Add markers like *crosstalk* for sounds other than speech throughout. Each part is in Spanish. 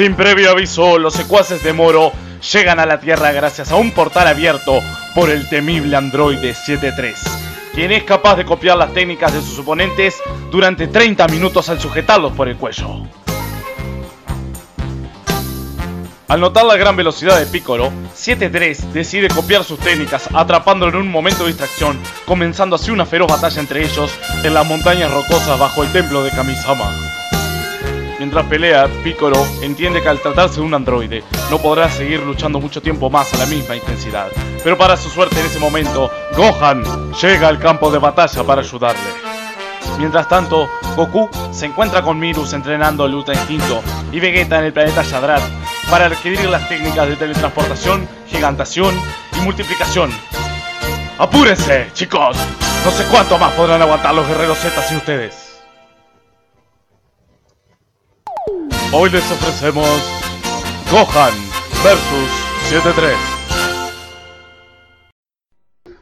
Sin previo aviso, los secuaces de Moro llegan a la Tierra gracias a un portal abierto por el temible androide 73, quien es capaz de copiar las técnicas de sus oponentes durante 30 minutos al sujetarlos por el cuello. Al notar la gran velocidad de Piccolo, 7-3 decide copiar sus técnicas, atrapándolo en un momento de distracción, comenzando así una feroz batalla entre ellos en las montañas rocosas bajo el templo de Kamisama. Mientras pelea, Piccolo entiende que al tratarse de un androide, no podrá seguir luchando mucho tiempo más a la misma intensidad. Pero para su suerte en ese momento, Gohan llega al campo de batalla para ayudarle. Mientras tanto, Goku se encuentra con Mirus entrenando el Ultra Instinto y Vegeta en el planeta Shadrat para adquirir las técnicas de teletransportación, gigantación y multiplicación. ¡Apúrense, chicos! No sé cuánto más podrán aguantar los guerreros Z sin ustedes. Hoy les ofrecemos Gohan versus 73.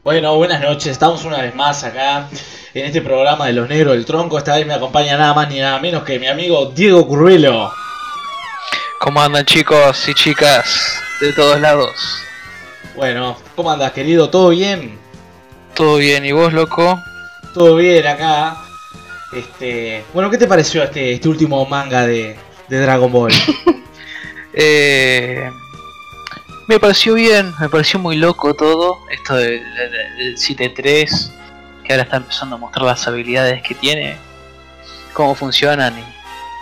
Bueno, buenas noches, estamos una vez más acá en este programa de los negros del tronco. Esta vez me acompaña nada más ni nada menos que mi amigo Diego Curvelo. ¿Cómo andan chicos y chicas de todos lados? Bueno, ¿cómo andas querido? ¿Todo bien? ¿Todo bien? ¿Y vos, loco? Todo bien acá. Este, bueno, ¿qué te pareció este, este último manga de, de Dragon Ball? *laughs* Eh, me pareció bien, me pareció muy loco todo. Esto del, del- del 7-3, que ahora está empezando a mostrar las habilidades que tiene, cómo funcionan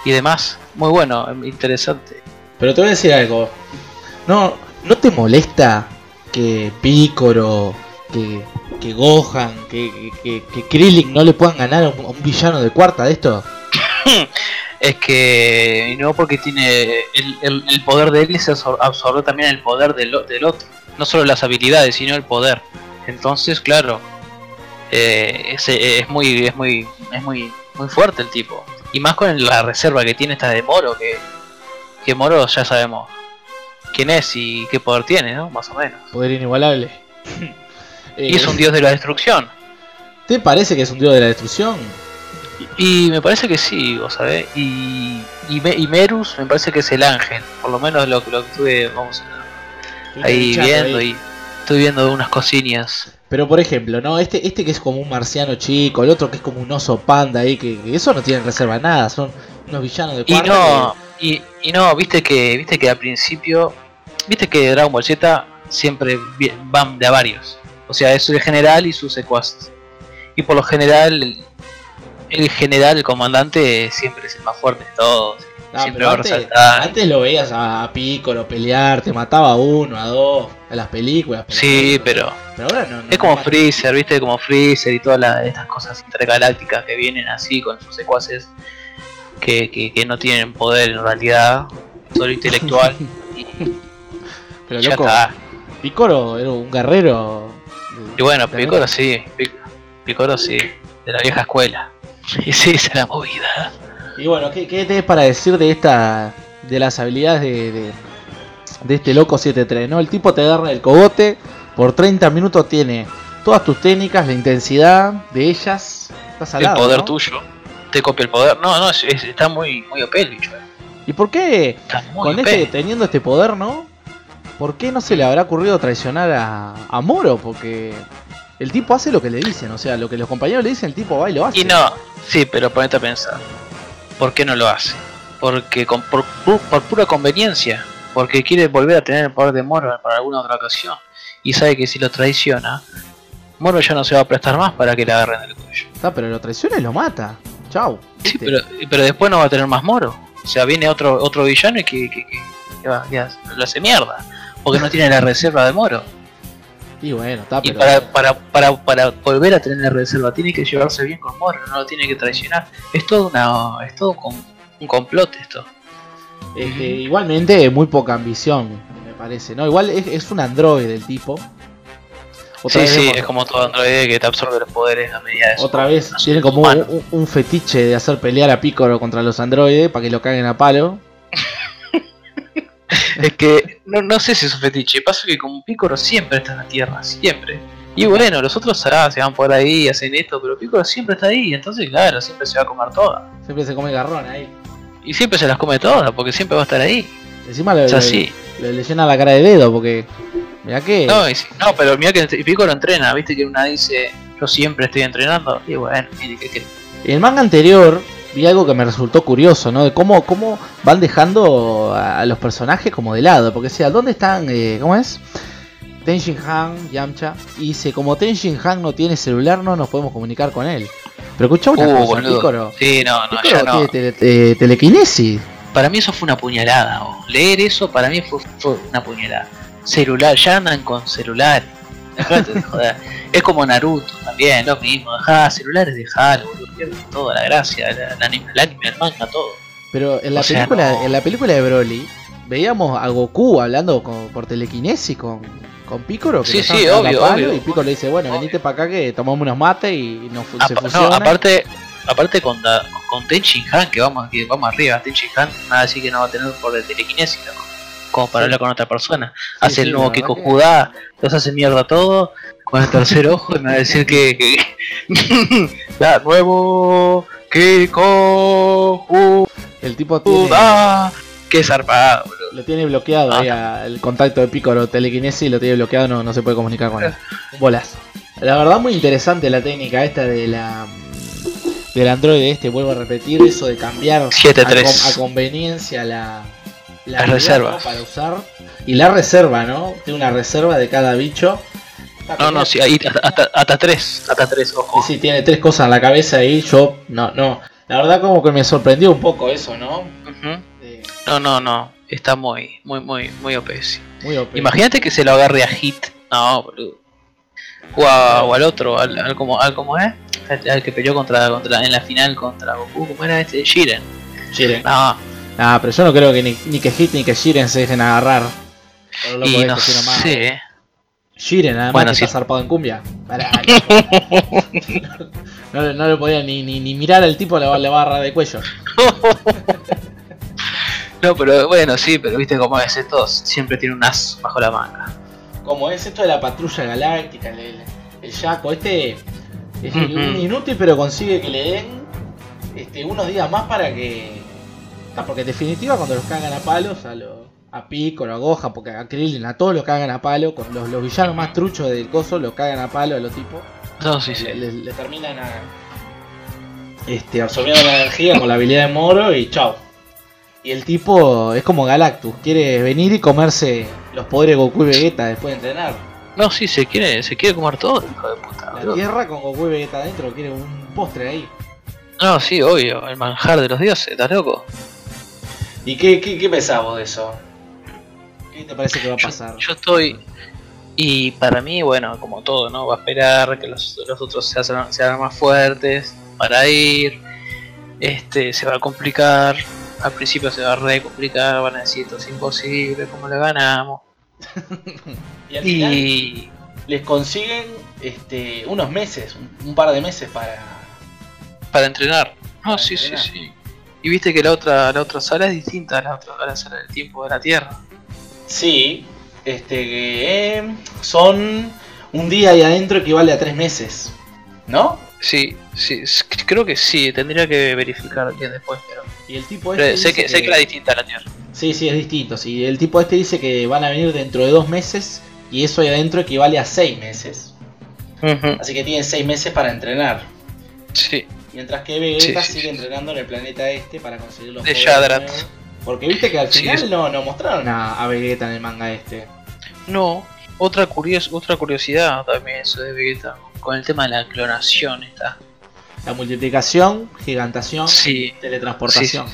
y, y demás. Muy bueno, interesante. Pero te voy a decir algo. ¿No, no te molesta que Piccolo, que, que Gohan, que, que, que Krillin no le puedan ganar a un, a un villano de cuarta de esto? *laughs* Es que no porque tiene el, el- el poder de él se absor- absorbe también el poder del, del otro. No solo las habilidades, sino el poder. Entonces, claro, eh, es, es muy, es muy, es muy, muy fuerte el tipo. Y más con la reserva que tiene esta de Moro, que, que Moro ya sabemos quién es y qué poder tiene, ¿no? Más o menos. Poder inigualable. *laughs* Y es un dios de la destrucción. ¿Te parece que es un dios de la destrucción? Y me parece que sí, vos sabés. Y, y, Me- y Merus me parece que es el ángel. Por lo menos lo, lo que estuve, vamos, ahí viendo ahí. y estoy viendo unas cosillas. Pero por ejemplo, ¿no? Este, este que es como un marciano chico, el otro que es como un oso panda ahí, que, que eso no tienen reserva nada, son unos villanos de Y cuarta no, y, y no, viste que, viste que al principio, viste que Dragon Ball Z siempre van de a varios. O sea, es el general y sus secuaces. Y por lo general, el, general, el comandante, siempre es el más fuerte de todos. Ah, siempre va a antes, resaltar. antes lo veías a Piccolo pelear, te mataba a uno, a dos, en las películas. Sí, pero pero ahora no, no Es como Freezer, viste, como Freezer y todas estas cosas intergalácticas que vienen así con sus secuaces que, que, que no tienen poder en realidad, solo intelectual. *laughs* Pero ya loco, está. Piccolo era un guerrero. Y bueno, Piccolo sí, Pic- Piccolo sí, de la vieja escuela. *laughs* Sí, esa es la movida. Y bueno, ¿qué, qué tenés para decir de esta. de las habilidades de. de, de este loco 7-3? ¿no? El tipo te agarra el cogote, por 30 minutos tiene todas tus técnicas, la intensidad de ellas. Estás al El lado, poder ¿no? tuyo, te copia el poder. No, no, es- es- está muy, muy OP el bicho. eh. ¿Y por qué, con este, teniendo este poder, no? ¿Por qué no se le habrá ocurrido traicionar a, a Moro? Porque el tipo hace lo que le dicen, o sea, lo que los compañeros le dicen, el tipo va y lo hace. Y no, sí, pero ponete a pensar. ¿Por qué no lo hace? Porque con, por, por pura conveniencia. Porque quiere volver a tener el poder de Moro para alguna otra ocasión. Y sabe que si lo traiciona, Moro ya no se va a prestar más para que le agarren el cuello. Está, pero lo traiciona y lo mata. Chau. Sí, ¿viste? pero, pero después no va a tener más Moro. O sea, viene otro otro villano y que, que, que- que va- que lo hace mierda. Porque no tiene la reserva de Moro. Y bueno, está, Y pero. para, para, para, para volver a tener la reserva tiene que llevarse bien con Moro, no lo tiene que traicionar. Es todo una es todo con, un complot esto. Este, igualmente, muy poca ambición, me parece, ¿no? Igual es, es un androide el tipo. Otra sí, vez sí, vemos- es como todo androide que te absorbe los poderes a medida de su- Otra vez tiene como un- un fetiche de hacer pelear a Piccolo contra los androides para que lo caguen a palo. Es que no, no sé si es un fetiche, pasa que como Piccolo siempre está en la tierra, siempre. Y bueno, los otros ah, se van por ahí, hacen esto, pero Piccolo siempre está ahí, entonces claro, siempre se va a comer todas. Siempre se come garrón ahí. Y siempre se las come todas, porque siempre va a estar ahí. Encima le, O sea, le- sí. le- le llena la cara de dedo porque. Mirá que. No, y no, pero mira que Piccolo entrena, viste que una dice, yo siempre estoy entrenando. Y bueno, mire, ¿qué querés? En el manga anterior vi algo que me resultó curioso, ¿no? De cómo, cómo van dejando a, los personajes como de lado. Porque decía, ¿dónde están? eh, ¿Cómo es? Tenshin Han, Yamcha. Y dice, como Tenshin Han no tiene celular, no nos podemos comunicar con él. Pero escuchá una Uh, cosa. Pícoro. Sí, no, no, Pícoro ya no. tiene tele- eh, telequinesis. Para mí eso fue una puñalada. Leer eso para mí fue, fue una puñalada. Celular, ya andan con celular. Dejate de joder. Es como Naruto también, lo mismo. Dejá celulares, dejalo, boludo. Toda la gracia, el anime, el anime, el manga, todo. Pero en la, O sea, película, no. en la película de Broly, veíamos a Goku hablando con- por telequinesis con, con Piccolo. Que Sí, sí, obvio, obvio. Y Piccolo le dice, bueno, Obvio. venite para acá que tomamos unos mates y nos se Apa- no, fusionan. aparte, aparte con, da- con Tenshin Han, que vamos, que vamos arriba, Tenshin Han, nada así que no va a tener por el telequinesis. Como para Sí. hablar con otra persona. hace sí, el nuevo la Kiko que- Judá, los hace mierda todo, con el tercer *laughs* ojo y me va a decir que. que... *laughs* ya, nuevo Kiko El tipo tiene, Judá. Qué zarpado, boludo. lo tiene bloqueado Ah. ahí a- el contacto de Piccolo telequinesis lo tiene bloqueado, no, no se puede comunicar con él. Un bolazo. La verdad muy interesante la técnica esta de la del androide este, vuelvo a repetir, eso de cambiar a, 7-3. con- a conveniencia la, Reservas. ¿no? para usar. Y la reserva, ¿no? Tiene una reserva de cada bicho. No, no, sí, ahí hasta, hasta, hasta tres, hasta tres, Y ojo. sí, tiene tres cosas en la cabeza ahí, yo, no, no. La verdad como que me sorprendió un poco eso, ¿no? No, no, no. Está muy, muy, muy, muy OP. sí. muy OP. Imagínate que se lo agarre a Hit. No, boludo. O, a- o al otro, al, al como, al como es. Al, al que peleó contra, contra en la final contra Goku. ¿Cómo era este? Jiren. Jiren. No, Ah, pero yo no creo que ni, ni que Hit ni que Jiren se dejen agarrar. Por lo loco y no más. sé. Jiren, además Bueno, que sí. está zarpado en cumbia. Pará, *laughs* no, no, le podía ni, ni, ni mirar al tipo, le va, le va a agarrar de cuello. *laughs* No, pero bueno, sí, pero viste cómo es esto. Siempre tiene un as bajo la manga. Como es esto de la patrulla galáctica, el, el, el Yaco, este es inútil pero consigue que le den este, unos días más para que... Ah, Porque en definitiva cuando los cagan a palos, a, lo, a Piccolo, a Gohan, porque a Krillin, a todos los cagan a palo, con los, los villanos más truchos del coso los cagan a palo a los tipos. No, sí, sí. le, le- le terminan a, este, absorbiendo la energía con la habilidad de Moro y chao. Y el tipo es como Galactus, quiere venir y comerse los poderes de Goku y Vegeta después de entrenar. No, sí, se quiere, se quiere comer todo, hijo de puta. La boludo. Tierra con Goku y Vegeta adentro quiere un postre ahí. No, sí, obvio, el manjar de los dioses, ¿estás loco? ¿Y qué, qué, qué pensás vos de eso? ¿Qué te parece que va a pasar? yo estoy. Y para mí, bueno, como todo, ¿no? Va a esperar que los, los otros se hagan, se hagan más fuertes para ir. Este, se va a complicar. Al principio se va a re complicar. Van a decir esto es imposible, ¿cómo le ganamos? *laughs* Y al final Y. les consiguen este, unos meses, un, un par de meses para... Para entrenar. No, Para sí, entrenar. sí, sí. Y viste que la otra, la otra sala es distinta a la otra a la sala del tiempo de la Tierra. Sí, este, que eh, son un día ahí adentro equivale a tres meses, ¿no? Sí, sí, creo que sí, tendría que verificar bien después, pero. Y el tipo pero este sé, dice que, sé que era distinta a la Tierra. Sí, sí, es distinto. Sí, el tipo este dice que van a venir dentro de dos meses y eso ahí adentro equivale a seis meses. Así que tienen seis meses para entrenar. Sí, Mientras que Vegeta Sí, sí, sigue entrenando en el planeta este para conseguir los De poderes Shadrat. Porque viste que al final no, no mostraron a, a Vegeta en el manga este. No, otra, curios, otra curiosidad también eso de Vegeta, con el tema de la clonación está. La multiplicación, gigantación, teletransportación.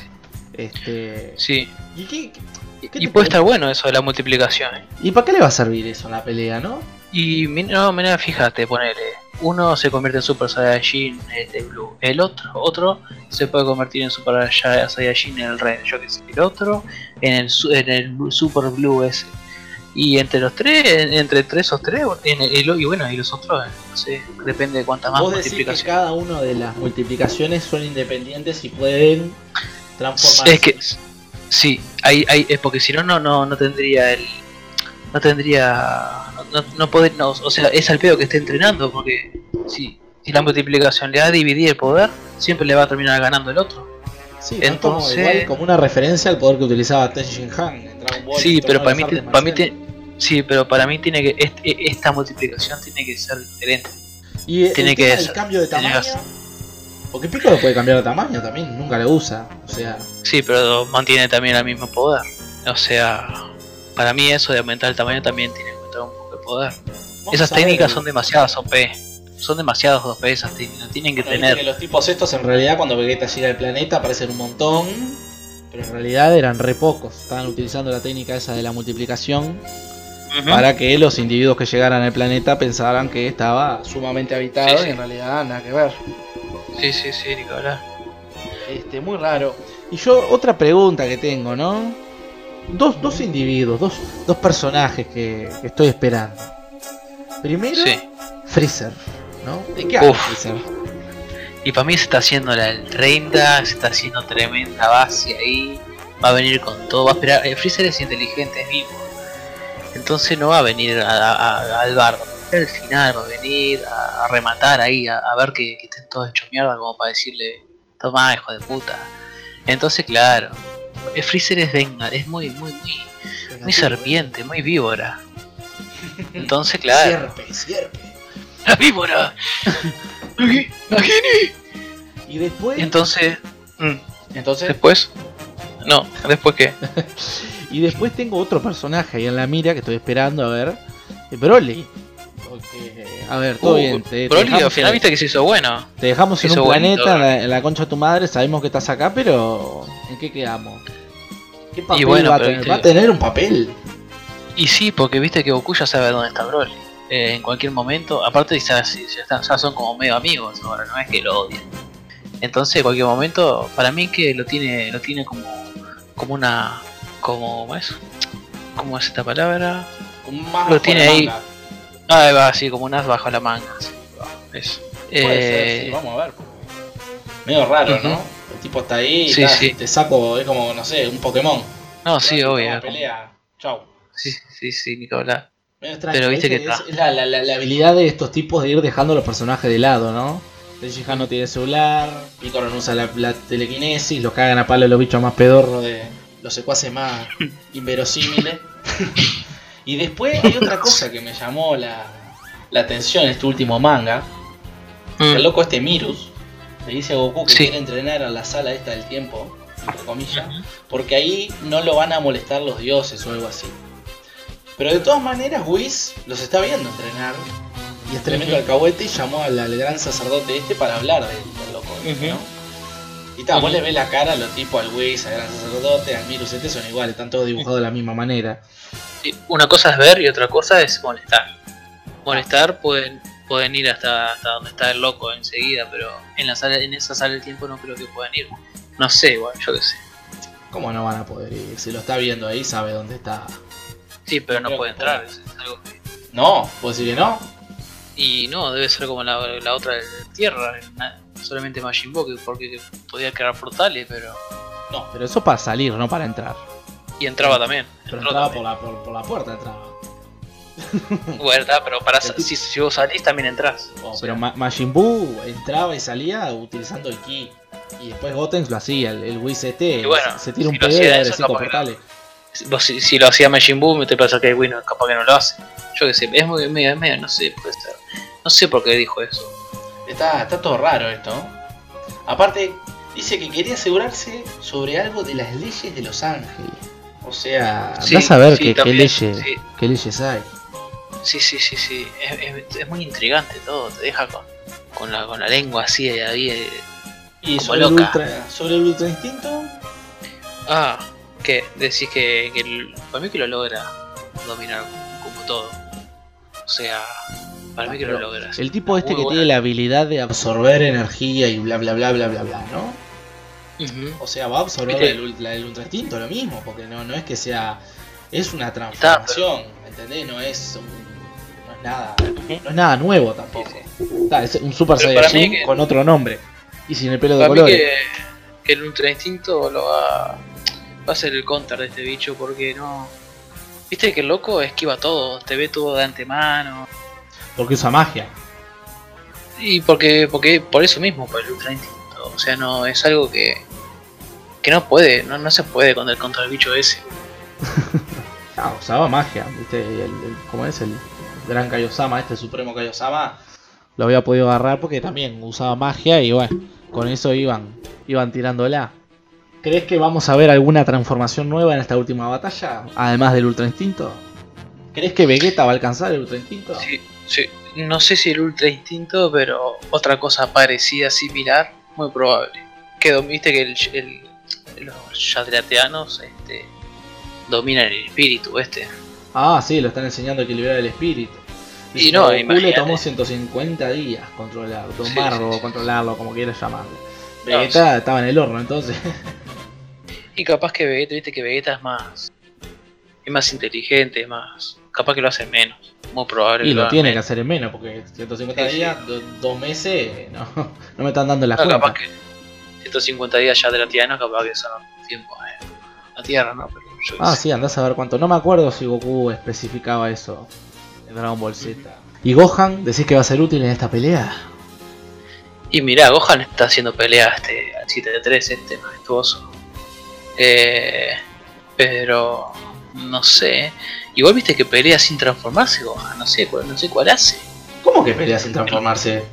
Este. sí. ¿Y, qué, qué- qué Y te puede estar bueno eso de la multiplicación. ¿eh? ¿Y para qué le va a servir eso en la pelea, no? Y no, mira, fíjate, ponele. Uno se convierte en Super Saiyajin este, Blue. El otro, otro se puede convertir en Super Saiya- Saiyajin el Red. Yo que sé. El otro en el, en el Super Blue ese. Y entre los tres, en- entre tres esos tres, en el- y bueno, y los otros, eh, no sé, depende de cuántas más Vos decís que multiplicaciones. cada una de las multiplicaciones son independientes y pueden transformarse. Es que sí, hay, hay, es porque si no, no, no, no tendría el, no tendría, no, no, poder, no, o sea, es al pedo que esté entrenando, porque si, si la multiplicación le da a dividir el poder, siempre le va a terminar ganando el otro. Sí, entonces- igual como una referencia al poder que utilizaba Tenshin Han. ¿entendés? Dragon Ball. Sí, pero para mí, te- para mí te- sí, pero para mí tiene que est- e- esta multiplicación tiene que ser diferente. Y el tiene tema que del ser- cambio de tiene tamaño. que ser- Porque Piccolo puede cambiar de tamaño también, nunca lo usa. O sea, Sí, pero mantiene también el mismo poder. O sea, para mí eso de aumentar el tamaño también tiene que aumentar un poco de poder. Esas técnicas son demasiadas OP. Son demasiadas OP esas técnicas. Tienen que Bueno, tener. que los tipos estos en realidad cuando Vegeta llega al planeta aparecen un montón. Pero en realidad eran re pocos. Estaban utilizando la técnica esa de la multiplicación para que los individuos que llegaran al planeta pensaran que estaba sumamente habitado Sí, sí. y en realidad nada que ver. Sí, sí, sí, Nicolás. Este, muy raro. Y yo, otra pregunta que tengo, ¿no? Dos, dos individuos, dos, dos personajes que, que estoy esperando. Primero, Sí. Freezer, ¿no? ¿De qué habla. Freezer? Y para mí se está haciendo la del 30, se está haciendo tremenda base ahí. Va a venir con todo, va a esperar. eh, Freezer es inteligente, es vivo. Entonces no va a venir a- a- a- al bar. Al final va a venir a, rematar ahí, a, ver que, que estén todos hechos mierda, como para decirle: Toma, hijo de puta. Entonces, claro, Freezer es venga, es muy, muy, muy, muy serpiente, muy víbora. *laughs* Entonces, claro, Sierpe, sierpe. la víbora. Aquí. Y después, Entonces, mm, entonces, después, no, después qué. *laughs* y después tengo otro personaje ahí en la mira que estoy esperando a ver, eh, Broly. A ver, todo Uh, bien. Te, te Broly al dejamos, final en- viste que se hizo bueno. te dejamos en hizo un planeta, en la, en la concha de tu madre, sabemos que estás acá, pero ¿en qué quedamos? ¿Qué papel bueno, va a tener? viste- Va a tener un papel. Y sí, porque viste que Goku ya sabe dónde está Broly. Eh, en cualquier momento, aparte ya, ya, están- ya son como medio amigos ahora, no es que lo odian. Entonces, en cualquier momento, para mí que lo tiene, lo tiene como, como una, como, ¿cómo es? ¿Cómo es esta palabra? Un Lo tiene ahí. manga. Ah, va así, como un as bajo la manga. así, Eso. Puede Eh, ser, sí, vamos a ver. Medio raro. ¿no? El tipo está ahí, Sí, ta, sí. te saco, es como, no sé, un Pokémon. no, sí, obvio. pelea, chau. Sí, sí, sí, Nicolás. Pero viste que es, la, la- la- la habilidad de estos tipos de ir dejando los personajes de lado, ¿no? Tenchi Han no tiene celular, Piccolo no usa la, telequinesis, los cagan a palo los bichos más pedorros de los secuaces más *laughs* inverosímiles. y después hay otra cosa que me llamó la, la atención en este último manga. El Mm, loco este Mirus le dice a Goku que Sí. quiere entrenar a la sala esta del tiempo, entre comillas, porque ahí no lo van a molestar los dioses o algo así. Pero de todas maneras, Whis los está viendo entrenar. Y es tremendo alcahuete y llamó al, al gran sacerdote este para hablar del, del loco. ¿no? Y tal, vos le ves la cara a los tipos, al Whis, al gran sacerdote, al Mirus este son iguales, están todos dibujados de la misma manera. sí, Una cosa es ver y otra cosa es molestar. Molestar pueden, pueden ir hasta, hasta donde está el loco enseguida, pero en la sala, en esa sala del tiempo no creo que puedan ir. No sé, igual, yo qué sé. ¿Cómo no van a poder ir? Si lo está viendo ahí, sabe dónde está. Sí, pero no puede entrar. puede. es- algo que- No, ¿puedo decir que no? Y no, debe ser como la, la otra de Tierra, solamente Majin Buu, que- porque podía crear portales, pero... No, pero eso para salir, no para entrar. Y entraba también. Pero entraba también. por la, por, por la puerta, entraba. *laughs* Bueno, pero para El si, si vos salís también entrás. Oh, O sea, pero Ma- Majin Buu entraba y salía utilizando el ki. Y después Gotenks lo hacía, el, el Y bueno, se tira un si pedo eso, cinco que portales. vos si, si lo hacía Majin Buu, me te pasa que Wino capaz que no lo hace. Yo qué sé, es muy medio, es medio, no sé, puede ser. No sé por qué dijo eso. Está, está todo raro esto. Aparte, dice que quería asegurarse sobre algo de las leyes de Los Ángeles. O sea, Sí, vas a ver sí, qué, leyes, sí. qué leyes hay. Sí, sí, sí, sí. Es, es- es muy intrigante todo, te deja con, con, la, con la lengua así ahí. eh. Y Como sobre el, loca. ultra, sobre el ultra instinto, Ah, ¿qué? Decís que, que el- para mí que lo logra dominar como todo. O sea, para mí que lo Pero logra. sí. el tipo este que buena. tiene la habilidad de absorber energía y bla bla bla bla bla bla, ¿no? O sea, va a absorber el, ul- la del ultra instinto, lo mismo, porque no, no es que sea. Es una transformación, ¿entendés? No es un- no es nada. No es nada nuevo tampoco. Está, es un Super Pero Saiyajin que- con otro nombre. Y sin el pelo de Para colores. que, que el Ultra Instinto lo va, va a ser el counter de este bicho porque no... Viste que el loco esquiva todo, te ve todo de antemano. Porque usa magia. Y porque, porque por eso mismo, por el Ultra Instinto. O sea, no es algo que, que no puede, no, no se puede contra el, contra el bicho ese. *laughs* Ah, usaba magia, ¿viste? El, el- ¿Cómo es? El gran Kaiosama, este supremo Kaiosama, lo había podido agarrar porque también usaba magia y bueno, con eso iban, iban tirándola. ¿Crees que vamos a ver alguna transformación nueva en esta última batalla? Además del Ultra Instinto. ¿Crees que Vegeta va a alcanzar el Ultra Instinto? Sí, sí. No sé si el Ultra Instinto, pero otra cosa parecida, similar, muy probable. Que viste que el, los Shadrateanos este, dominan el espíritu este. Ah, sí, lo están enseñando a equilibrar el espíritu. Y no, Goku tomó 150 días controlar, sí, sí. controlarlo, como quieras llamarlo. No, Vegeta estaba en el horno, entonces. Y capaz que Vegeta, viste que Vegeta es más. Es más inteligente, es más. Capaz que lo hace menos. Muy probable y que lo tiene que hacer en menos, porque 150 Sí, sí. días, do- dos meses, no, *laughs* no me están dando la No, cuenta. capaz que 150 días ya de la Tierra, capaz que son tiempo en la Tierra, ¿no? Pero yo Ah, sí, andás a ver cuánto. No me acuerdo si Goku especificaba eso en Dragon Ball Z. ¿Y Gohan? ¿Decís que va a ser útil en esta pelea? Y mirá, Gohan está haciendo pelea este al 7-3, este majestuoso. Eh, pero no sé. Igual viste que pelea sin transformarse Gohan, no sé cuál, no sé cuál hace. ¿Cómo que pelea sin transformarse?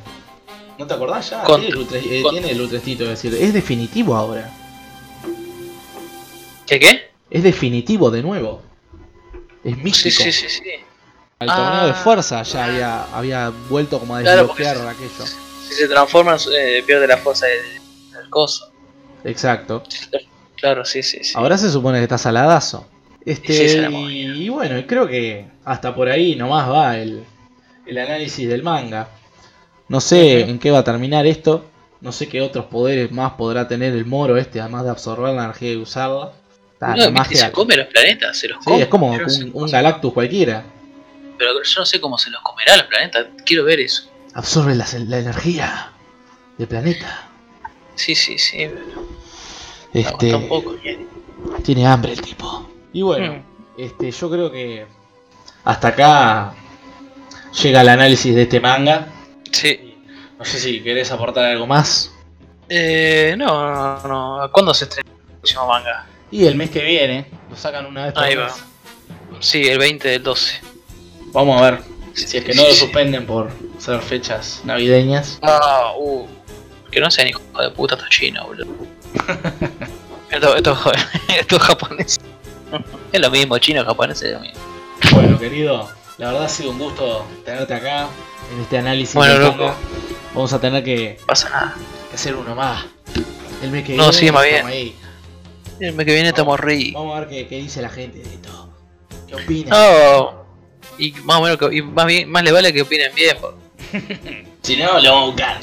¿No te acordás ya? Con- tiene, el ultra, eh, es decir, es definitivo ahora. ¿Qué qué? Es definitivo de nuevo. Es Sí, místico. sí, sí, sí. El torneo de Ah. fuerza ya había, había vuelto como a desbloquear aquello. Si se transforma, eh, pierde la fuerza del, del coso. Exacto. Claro, sí, sí, sí. Ahora se supone que está saladazo. Este, Sí, y, y bueno, y creo que hasta por ahí nomás va el, el análisis del manga. No sé en qué va a terminar esto. No sé qué otros poderes más podrá tener el moro este, además de absorber la energía y usarla. Ah, no, magia- se come los planetas, se los Sí, come. es como un, Galactus cualquiera. Pero yo no sé cómo se los comerá los planetas, quiero ver eso. Absorbe la, la energía del planeta. Sí, sí, sí. pero Este, un poco, tiene hambre el tipo. Y bueno, Mm. este, yo creo que hasta acá llega el análisis de este manga. Sí. No sé si querés aportar algo más. Eh, no, no, no. ¿Cuándo se estrena el próximo manga? Y el mes que viene lo sacan una vez por Ahí mes. va. Sí, el 20 del 12. Vamos a ver si es que no lo suspenden por ser fechas navideñas. Ah, uh. Que no sean hijos de puta, *laughs* esto es chino, boludo. esto, esto, esto es japonés. Es lo mismo, chino, japonés es lo mismo. Bueno, querido, la verdad ha sido un gusto tenerte acá en este análisis. Bueno, loco. Vamos a tener que, No pasa nada. que hacer uno más. El mes que No, viene. sí, más bien. ahí. El mes que viene estamos. Vamos a ver qué, qué dice la gente de esto. ¿Qué opina? No. Y más o menos, que, y más, bien, más le vale que opinen bien. por- *laughs* Si no, lo vamos a buscar.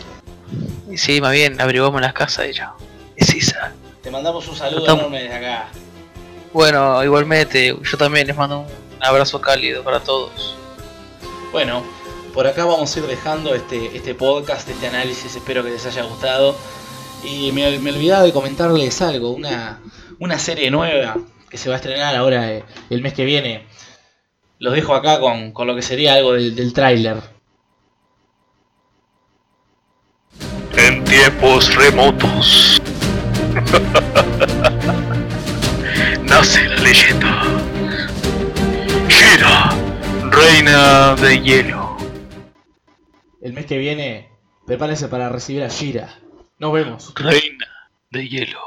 Y sí, más bien, averiguamos las casas y ya. Es esa. Te mandamos un saludo Estamos- enorme desde acá. Bueno, igualmente, yo también les mando un abrazo cálido para todos. Bueno, por acá vamos a ir dejando este, este podcast, este análisis, espero que les haya gustado. Y me, me olvidaba de comentarles algo, una, una serie nueva que se va a estrenar ahora eh, el mes que viene. Los dejo acá con, con lo que sería algo del, del tráiler. En tiempos remotos. *laughs* Nace la leyenda. Shira, reina de hielo. El mes que viene, prepárense para recibir a Shira. Nos vemos. Reina de hielo.